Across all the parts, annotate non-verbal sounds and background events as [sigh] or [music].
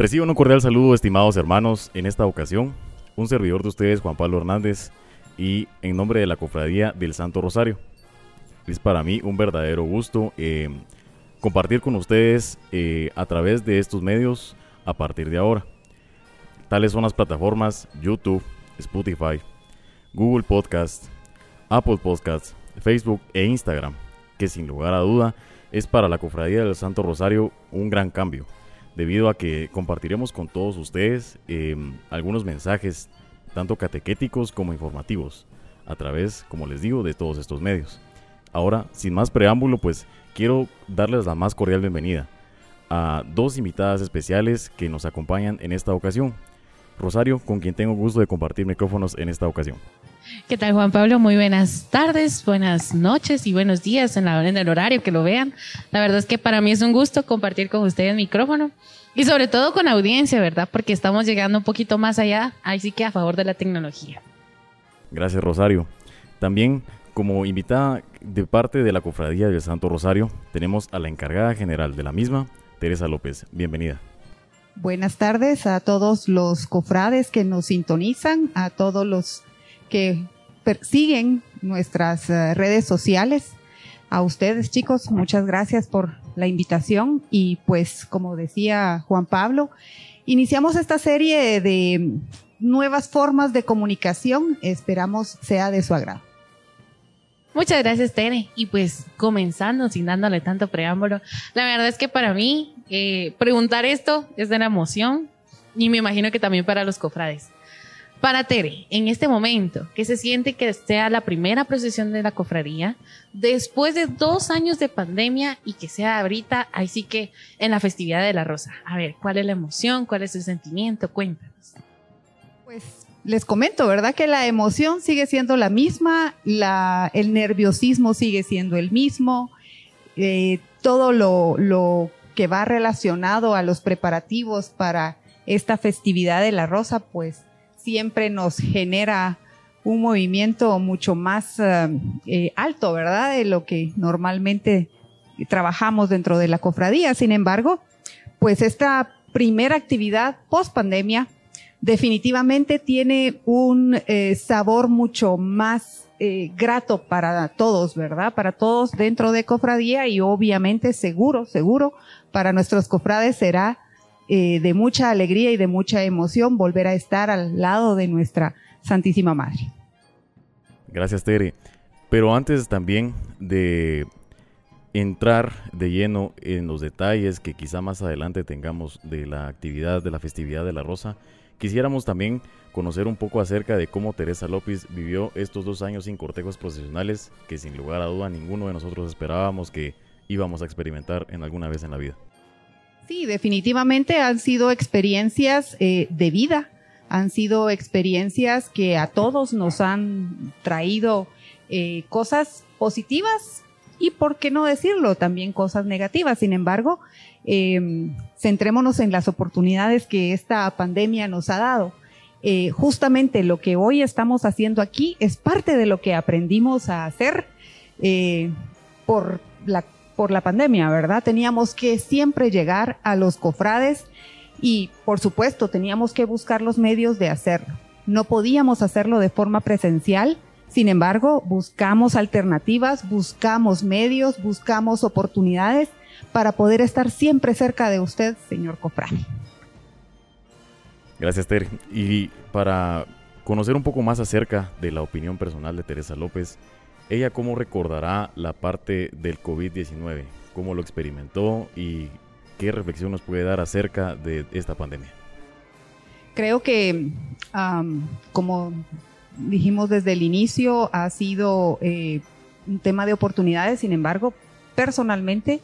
Recibo un cordial saludo, estimados hermanos, en esta ocasión, un servidor de ustedes, Juan Pablo Hernández, y en nombre de la Cofradía del Santo Rosario. Es para mí un verdadero gusto eh, compartir con ustedes eh, a través de estos medios a partir de ahora. Tales son las plataformas YouTube, Spotify, Google Podcast, Apple Podcast, Facebook e Instagram, que sin lugar a duda es para la Cofradía del Santo Rosario un gran cambio debido a que compartiremos con todos ustedes em, algunos mensajes, tanto catequéticos como informativos, a través, como les digo, de todos estos medios. Ahora, sin más preámbulo, pues quiero darles la más cordial bienvenida a dos invitadas especiales que nos acompañan en esta ocasión. Rosario, con quien tengo gusto de compartir micrófonos en esta ocasión. ¿Qué tal Juan Pablo? Muy buenas tardes, buenas noches y buenos días en, la, en el horario que lo vean. La verdad es que para mí es un gusto compartir con ustedes el micrófono y sobre todo con audiencia, ¿verdad? Porque estamos llegando un poquito más allá, ahí sí que a favor de la tecnología. Gracias Rosario. También como invitada de parte de la Cofradía del Santo Rosario tenemos a la encargada general de la misma, Teresa López. Bienvenida. Buenas tardes a todos los cofrades que nos sintonizan, a todos los que siguen nuestras eh, redes sociales. A ustedes, chicos, muchas gracias por la invitación y pues, como decía Juan Pablo, iniciamos esta serie de nuevas formas de comunicación. Esperamos sea de su agrado. Muchas gracias, Tere. Y pues comenzando, sin dándole tanto preámbulo, la verdad es que para mí eh, preguntar esto es de la emoción y me imagino que también para los cofrades. Para Tere, en este momento, que se siente que sea la primera procesión de la cofradía, después de dos años de pandemia y que sea ahorita, ahí sí que en la festividad de la Rosa. A ver, ¿cuál es la emoción? ¿Cuál es el sentimiento? Cuéntanos. Pues les comento, ¿verdad? Que la emoción sigue siendo la misma, el nerviosismo sigue siendo el mismo, eh, todo lo que va relacionado a los preparativos para esta festividad de la Rosa, pues siempre nos genera un movimiento mucho más eh, eh, alto, ¿verdad? De lo que normalmente trabajamos dentro de la cofradía. Sin embargo, pues esta primera actividad post pandemia definitivamente tiene un eh, sabor mucho más grato para todos, ¿verdad? Para todos dentro de cofradía y obviamente seguro, seguro para nuestros cofrades será eh, de mucha alegría y de mucha emoción volver a estar al lado de nuestra Santísima Madre. Gracias, Tere. Pero antes también de entrar de lleno en los detalles que quizá más adelante tengamos de la actividad de la festividad de la Rosa, quisiéramos también conocer un poco acerca de cómo Teresa López vivió estos dos años sin cortejos profesionales que sin lugar a duda ninguno de nosotros esperábamos que íbamos a experimentar en alguna vez en la vida. Sí, definitivamente han sido experiencias eh, de vida, han sido experiencias que a todos nos han traído eh, cosas positivas y, por qué no decirlo, también cosas negativas. Sin embargo, em, centrémonos en las oportunidades que esta pandemia nos ha dado. Eh, justamente lo que hoy estamos haciendo aquí es parte de lo que aprendimos a hacer por la por la pandemia, ¿verdad? Teníamos que siempre llegar a los cofrades y, por supuesto, teníamos que buscar los medios de hacerlo. No podíamos hacerlo de forma presencial, sin embargo, buscamos alternativas, buscamos medios, buscamos oportunidades para poder estar siempre cerca de usted, señor cofrade. Gracias, Ter. Y para conocer un poco más acerca de la opinión personal de Teresa López, ¿Ella cómo recordará la parte del COVID-19? ¿Cómo lo experimentó y qué reflexión nos puede dar acerca de esta pandemia? Creo que, como dijimos desde el inicio, ha sido eh, un tema de oportunidades. Sin embargo, personalmente,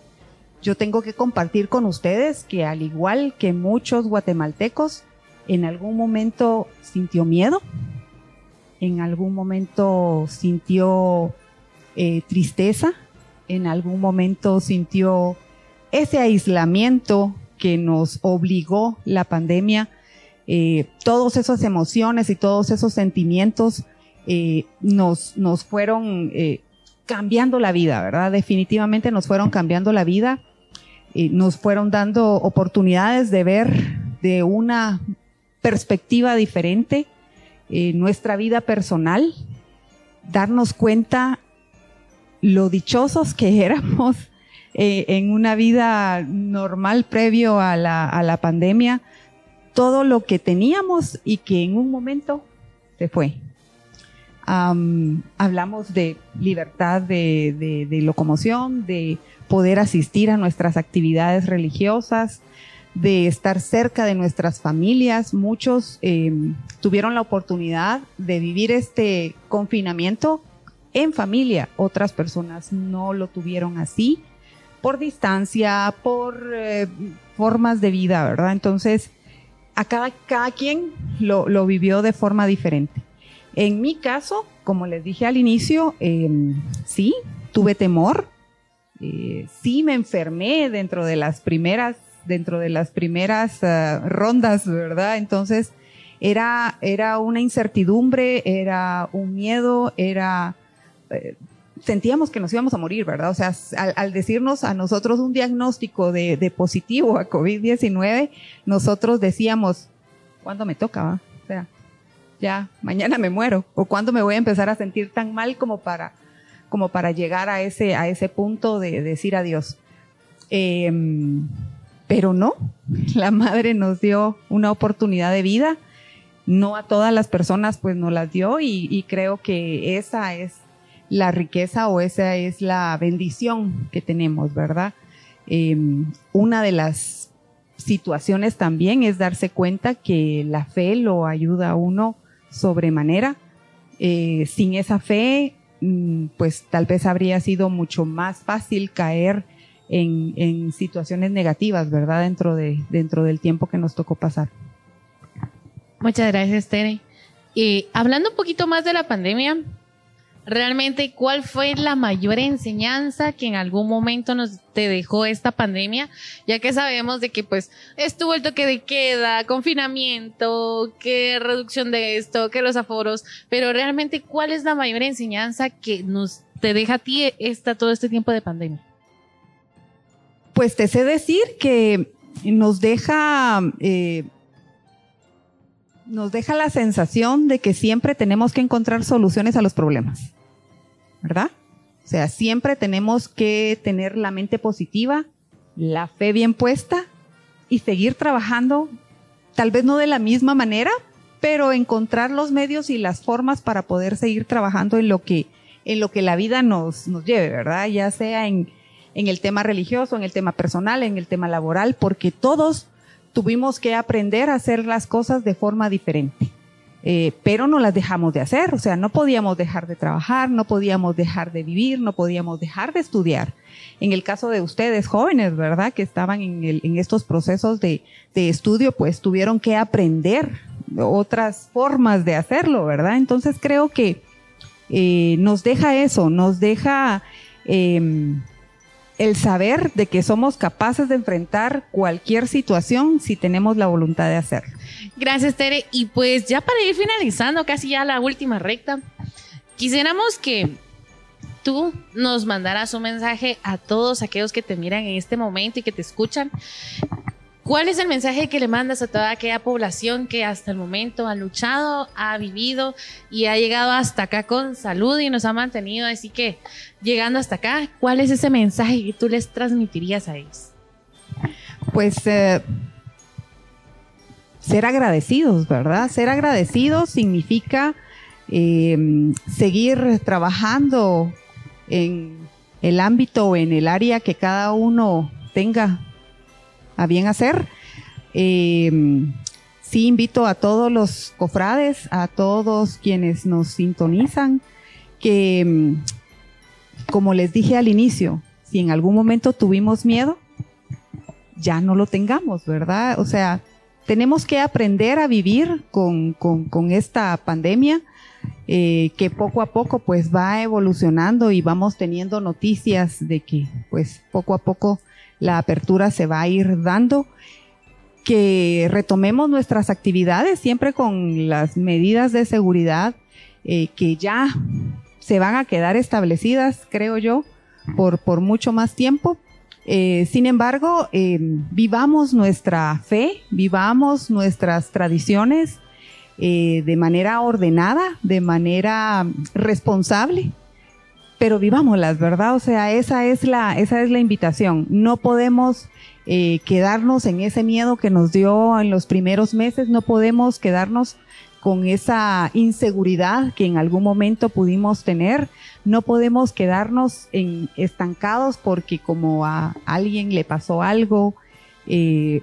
yo tengo que compartir con ustedes que al igual que muchos guatemaltecos, en algún momento sintió miedo, en algún momento sintió eh, tristeza, en algún momento sintió ese aislamiento que nos obligó la pandemia, eh, todas esas emociones y todos esos sentimientos eh, nos, nos fueron cambiando la vida, ¿verdad? Definitivamente nos fueron cambiando la vida, nos fueron dando oportunidades de ver de una perspectiva diferente, en nuestra vida personal, darnos cuenta lo dichosos que [laughs] éramos eh, en una vida normal previo a la, a la pandemia, todo lo que teníamos y que en un momento se fue. hablamos de libertad de, locomoción, de poder asistir a nuestras actividades religiosas, de estar cerca de nuestras familias. Muchos em, tuvieron la oportunidad de vivir este confinamiento en familia. Otras personas no lo tuvieron así por distancia, por eh, formas de vida, ¿verdad? Entonces, a cada, cada quien lo, lo, vivió de forma diferente. En mi caso, como les dije al inicio, em, sí, tuve temor, eh, sí me enfermé dentro de las primeras, dentro de las primeras uh, rondas, ¿verdad? Entonces, era, era una incertidumbre, era un miedo, era... Eh, sentíamos que nos íbamos a morir, ¿verdad? O sea, al, decirnos a nosotros un diagnóstico de, positivo a COVID-19, nosotros decíamos, ¿cuándo me toca? O sea, ya, mañana me muero. ¿O cuándo me voy a empezar a sentir tan mal como para, como para llegar a ese, a ese punto de, decir adiós? Em, pero no, la madre nos dio una oportunidad de vida. No a todas las personas pues nos las dio y creo que esa es la riqueza o esa es la bendición que tenemos, ¿verdad? Em, una de las situaciones también es darse cuenta que la fe lo ayuda a uno sobremanera. Eh, sin esa fe, mm, pues tal vez habría sido mucho más fácil caer en, situaciones negativas, ¿verdad? Dentro, de, dentro del tiempo que nos tocó pasar. Muchas gracias, Tere. Y hablando un poquito más de la pandemia, realmente cuál fue la mayor enseñanza que en algún momento nos te dejó esta pandemia, ya que sabemos de que pues estuvo el toque de queda, confinamiento, que reducción de esto, que los aforos, pero realmente cuál es la mayor enseñanza que nos te deja a ti esta, todo este tiempo de pandemia. Pues te sé decir que nos deja eh, nos deja la sensación de que siempre tenemos que encontrar soluciones a los problemas. ¿verdad? O sea, siempre tenemos que tener la mente positiva, la fe bien puesta y seguir trabajando, tal vez no de la misma manera, pero encontrar los medios y las formas para poder seguir trabajando en lo que, en lo que la vida nos, nos lleve, ¿verdad? Ya sea en, en el tema religioso, en el tema personal, en el tema laboral, porque todos tuvimos que aprender a hacer las cosas de forma diferente. Eh, pero no las dejamos de hacer, o sea, no podíamos dejar de trabajar, no podíamos dejar de vivir, no podíamos dejar de estudiar. En el caso de ustedes jóvenes, ¿verdad? Que estaban en, estos procesos de, estudio, pues tuvieron que aprender otras formas de hacerlo, ¿verdad? Entonces creo que eh, nos deja eso, nos deja em, el saber de que somos capaces de enfrentar cualquier situación si tenemos la voluntad de hacerlo. Gracias, Tere. Y pues ya para ir finalizando, casi ya la última recta, quisiéramos que tú nos mandaras un mensaje a todos aquellos que te miran en este momento y que te escuchan. ¿Cuál es el mensaje que le mandas a toda aquella población que hasta el momento ha luchado, ha vivido y ha llegado hasta acá con salud y nos ha mantenido? Así que, llegando hasta acá, ¿cuál es ese mensaje que tú les transmitirías a ellos? Pues eh, ser agradecidos, ¿verdad? Ser agradecidos significa em, seguir trabajando en el ámbito o en el área que cada uno tenga a bien hacer. Em, sí invito a todos los cofrades, a todos quienes nos sintonizan, que em, como les dije al inicio, si en algún momento tuvimos miedo, ya no lo tengamos, ¿verdad? O sea, tenemos que aprender a vivir con, esta pandemia eh, que poco a poco pues va evolucionando y vamos teniendo noticias de que pues poco a poco la apertura se va a ir dando que retomemos nuestras actividades siempre con las medidas de seguridad eh, que ya se van a quedar establecidas, creo yo, por, por mucho más tiempo, Eh, sin embargo, eh, vivamos nuestra fe, vivamos nuestras tradiciones eh, de manera ordenada, de manera responsable, pero vivámoslas, ¿verdad? O sea, esa es la, esa es la invitación. No podemos eh, quedarnos en ese miedo que nos dio en los primeros meses, no podemos quedarnos con esa inseguridad que en algún momento pudimos tener, no podemos quedarnos en, estancados porque como a alguien le pasó algo, eh,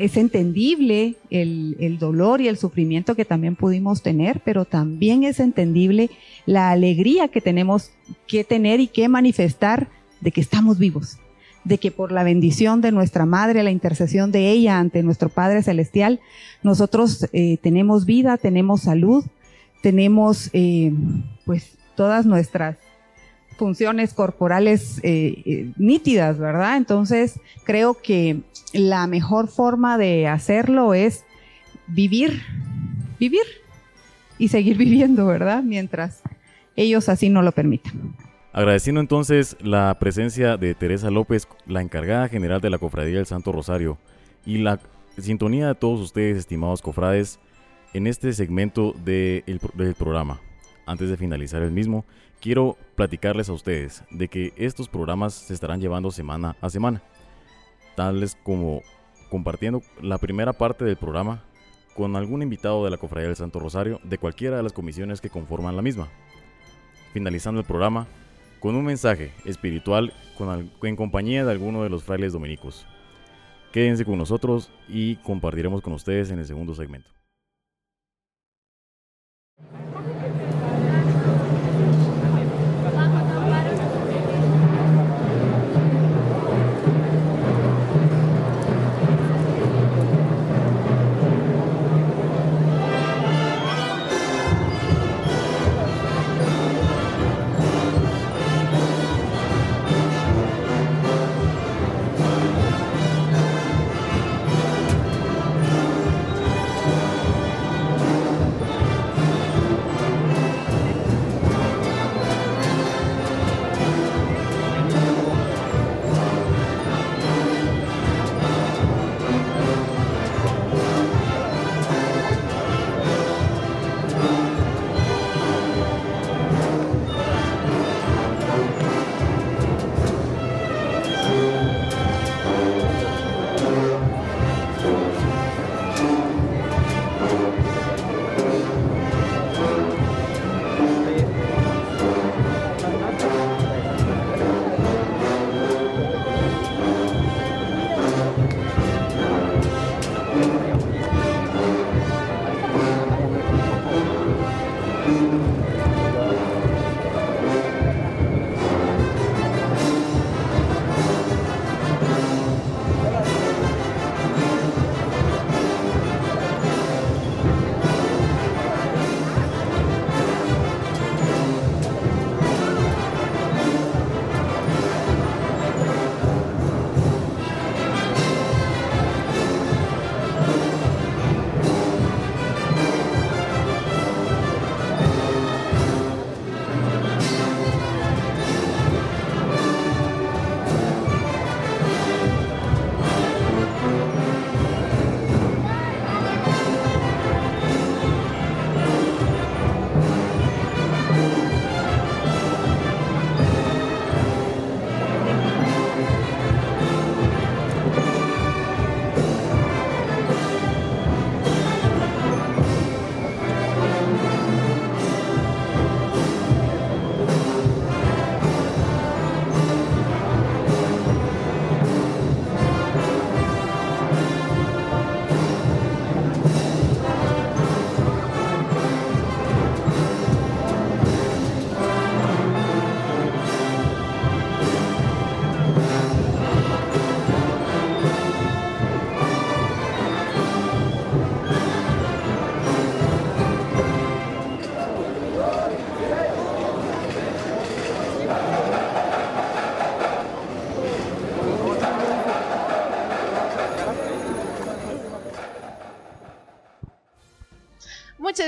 es entendible el, dolor y el sufrimiento que también pudimos tener, pero también es entendible la alegría que tenemos que tener y que manifestar de que estamos vivos, de que por la bendición de nuestra Madre, la intercesión de ella ante nuestro Padre Celestial, nosotros eh, tenemos vida, tenemos salud, tenemos eh, pues todas nuestras funciones corporales eh, eh, nítidas, ¿verdad? Entonces, creo que la mejor forma de hacerlo es vivir, vivir y seguir [laughs] viviendo, ¿verdad? Mientras ellos así no lo permitan. Agradeciendo entonces la presencia de Teresa López, la encargada general de la Cofradía del Santo Rosario, y la sintonía de todos ustedes, estimados cofrades, en este segmento de el, del programa. Antes de finalizar el mismo, quiero platicarles a ustedes de que estos programas se estarán llevando semana a semana, tales como compartiendo la primera parte del programa con algún invitado de la Cofradía del Santo Rosario de cualquiera de las comisiones que conforman la misma. Finalizando el programa con un mensaje espiritual en compañía de alguno de los frailes dominicos. Quédense con nosotros y compartiremos con ustedes en el segundo segmento.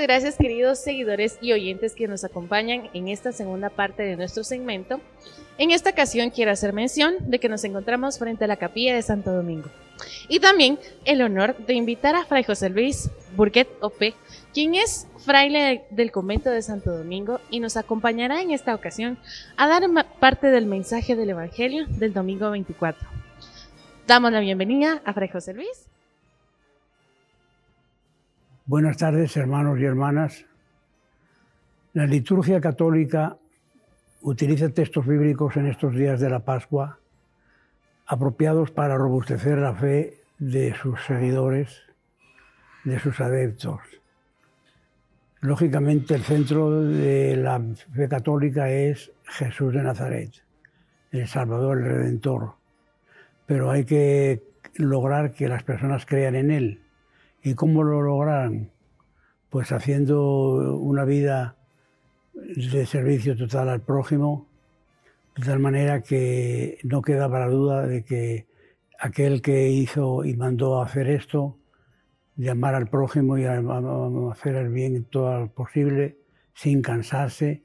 Gracias queridos seguidores y oyentes que nos acompañan en esta segunda parte de nuestro segmento En esta ocasión quiero hacer mención de que nos encontramos frente a la capilla de Santo Domingo. Y también el honor de invitar a Fray José Luis Burguet Ope, quien es fraile del convento de Santo Domingo y nos acompañará en esta ocasión a dar parte del mensaje del Evangelio del domingo 24. Damos la bienvenida a Fray José Luis. Buenas tardes, hermanos y hermanas. La liturgia católica utiliza textos bíblicos en estos días de la Pascua apropiados para robustecer la fe de sus seguidores, de sus adeptos. Lógicamente el centro de la fe católica es Jesús de Nazaret, el Salvador, el Redentor. Pero hay que lograr que las personas crean en Él. ¿Y cómo lo lograrán? Pues haciendo una vida de servicio total al prójimo, de tal manera que no queda para duda de que aquel que hizo y mandó a hacer esto, de amar al prójimo y a, hacer el bien todo lo posible, sin cansarse,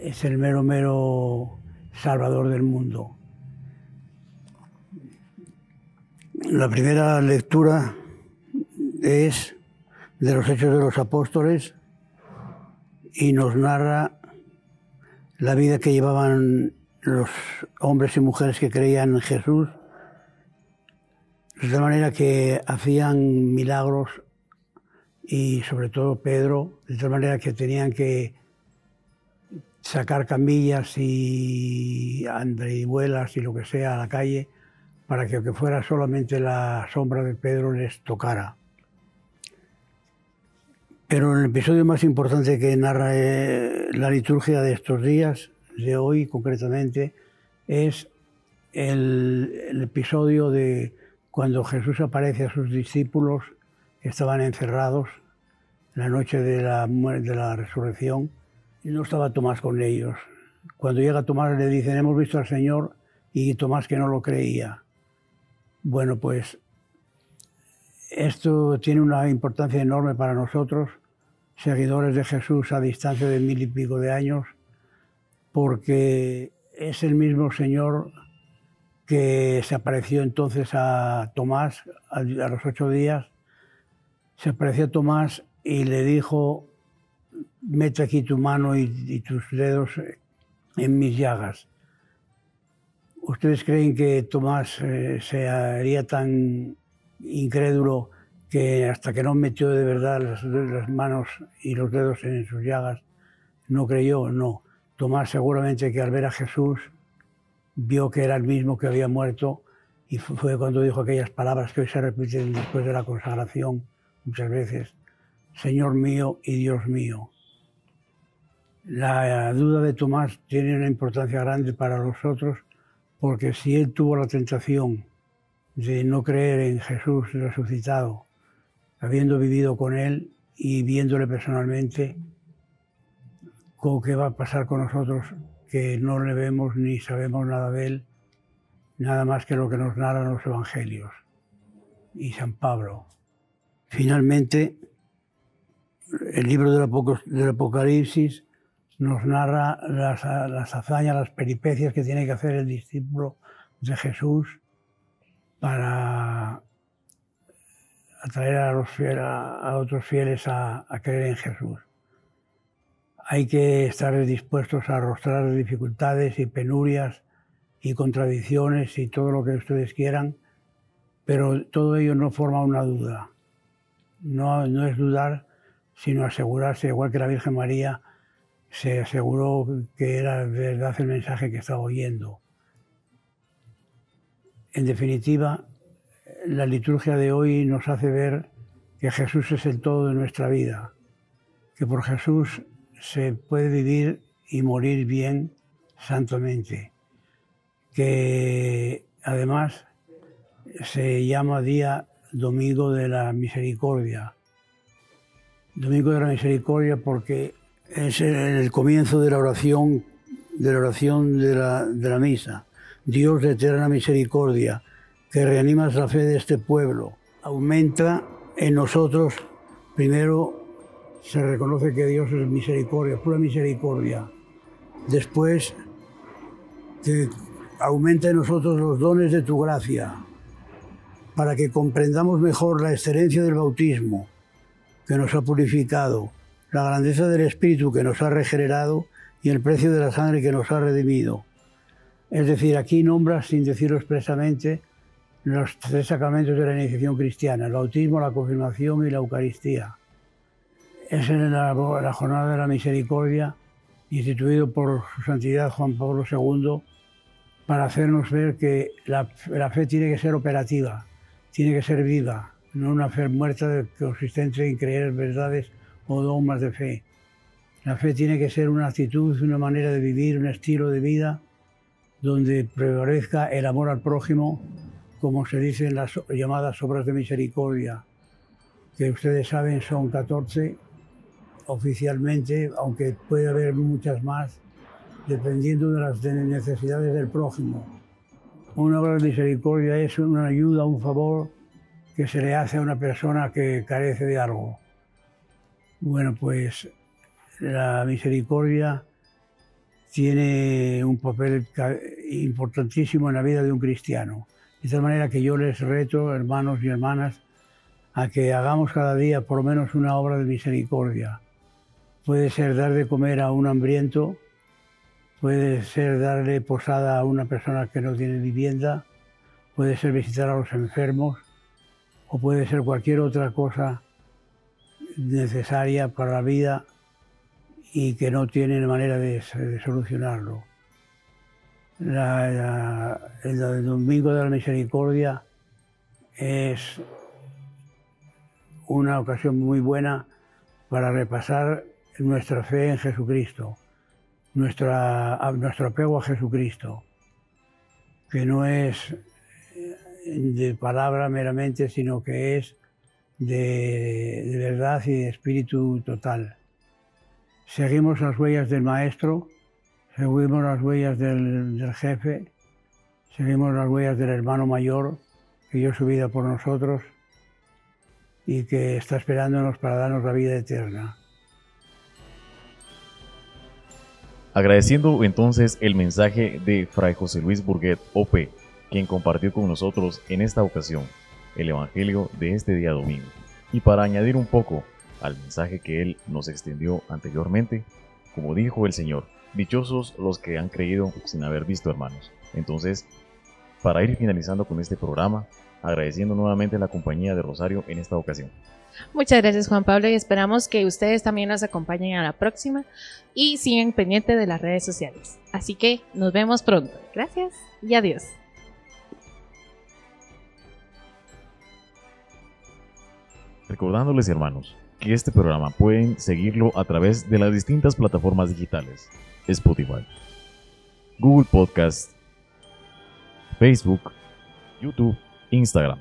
es el mero, mero salvador del mundo. La primera lectura es de los Hechos de los Apóstoles, y nos narra la vida que llevaban los hombres y mujeres que creían en Jesús, de tal manera que hacían milagros y sobre todo Pedro, de tal manera que tenían que sacar camillas y andreivuelas y lo que sea a la calle para que aunque fuera solamente la sombra de Pedro les tocara. Pero el episodio más importante que narra eh, la liturgia de estos días, de hoy concretamente, es el, episodio de cuando Jesús aparece a sus discípulos que estaban encerrados la noche de la, de la resurrección y no estaba Tomás con ellos. Cuando llega Tomás le dicen, hemos visto al Señor y Tomás que no lo creía. Bueno, pues esto tiene una importancia enorme para nosotros seguidores de Jesús a distancia de mil y pico de años, porque es el mismo Señor que se apareció entonces a Tomás a, los ocho días, se apareció a Tomás y le dijo, mete aquí tu mano y, tus dedos en mis llagas. ¿Ustedes creen que Tomás eh, se haría tan incrédulo que hasta que no metió de verdad las, manos y los dedos en sus llagas, no creyó, no. Tomás seguramente que al ver a Jesús vio que era el mismo que había muerto y fue cuando dijo aquellas palabras que hoy se repiten después de la consagración muchas veces, Señor mío y Dios mío. La duda de Tomás tiene una importancia grande para nosotros porque si él tuvo la tentación de no creer en Jesús resucitado, habiendo vivido con Él y viéndole personalmente, ¿qué va a pasar con nosotros que no le vemos ni sabemos nada de Él, nada más que lo que nos narran los Evangelios y San Pablo? Finalmente, el libro del Apocalipsis nos narra las, las hazañas, las peripecias que tiene que hacer el discípulo de Jesús para atraer a, otros fieles a, creer en Jesús. Hay que estar dispuestos a arrostrar dificultades y penurias y contradicciones y todo lo que ustedes quieran, pero todo ello no forma una duda. No, no es dudar, sino asegurarse, igual que la Virgen María se aseguró que era verdad el mensaje que estaba oyendo. En definitiva, la liturgia de hoy nos hace ver que Jesús es el todo de nuestra vida, que por Jesús se puede vivir y morir bien santamente, que además se llama día Domingo de la Misericordia. Domingo de la Misericordia porque es el comienzo de la oración, de la oración de la, de la misa. Dios de eterna misericordia, que reanimas la fe de este pueblo. Aumenta en nosotros, primero se reconoce que Dios es misericordia, pura misericordia. Después que aumente en nosotros los dones de tu gracia, para que comprendamos mejor la excelencia del bautismo que nos ha purificado, la grandeza del Espíritu que nos ha regenerado y el precio de la sangre que nos ha redimido. Es decir, aquí nombras, sin decirlo expresamente, los tres sacramentos de la iniciación cristiana, el bautismo, la confirmación y la Eucaristía. Es en la, la jornada de la misericordia, instituido por su santidad Juan Pablo II, para hacernos ver que la, fe tiene que ser operativa, tiene que ser viva, no una fe muerta consistente en creer verdades o dogmas de fe. La fe tiene que ser una actitud, una manera de vivir, un estilo de vida donde prevalezca el amor al prójimo, como se dice en las llamadas obras de misericordia, que ustedes saben son 14 oficialmente, aunque puede haber muchas más, dependiendo de las necesidades del prójimo. Una obra de misericordia es una ayuda, un favor que se le hace a una persona que carece de algo. Bueno, pues la misericordia tiene un papel importantísimo en la vida de un cristiano. De tal manera que yo les reto, hermanos y hermanas, a que hagamos cada día por lo menos una obra de misericordia. Puede ser dar de comer a un hambriento, puede ser darle posada a una persona que no tiene vivienda, puede ser visitar a los enfermos o puede ser cualquier otra cosa necesaria para la vida y que no tiene manera de, solucionarlo. El Domingo de la Misericordia es una ocasión muy buena para repasar nuestra fe en Jesucristo nuestra, nuestro apego a Jesucristo, que no es de palabra meramente, sino que es de, verdad y de espíritu total. Seguimos las huellas del Maestro, seguimos las huellas del, del jefe, seguimos las huellas del hermano mayor que dio su vida por nosotros y que está esperándonos para darnos la vida eterna. Agradeciendo entonces el mensaje de Fray José Luis Burguet, OP, quien compartió con nosotros en esta ocasión el Evangelio de este día domingo. Y para añadir un poco al mensaje que él nos extendió anteriormente, como dijo el Señor, dichosos los que han creído sin haber visto hermanos. Entonces, para ir finalizando con este programa, agradeciendo nuevamente la compañía de Rosario en esta ocasión. Muchas gracias Juan Pablo y esperamos que ustedes también nos acompañen a la próxima y sigan pendientes de las redes sociales. Así que nos vemos pronto. Gracias y adiós. Recordándoles hermanos que este programa pueden seguirlo a través de las distintas plataformas digitales. Spotify, Google Podcast, Facebook, YouTube, Instagram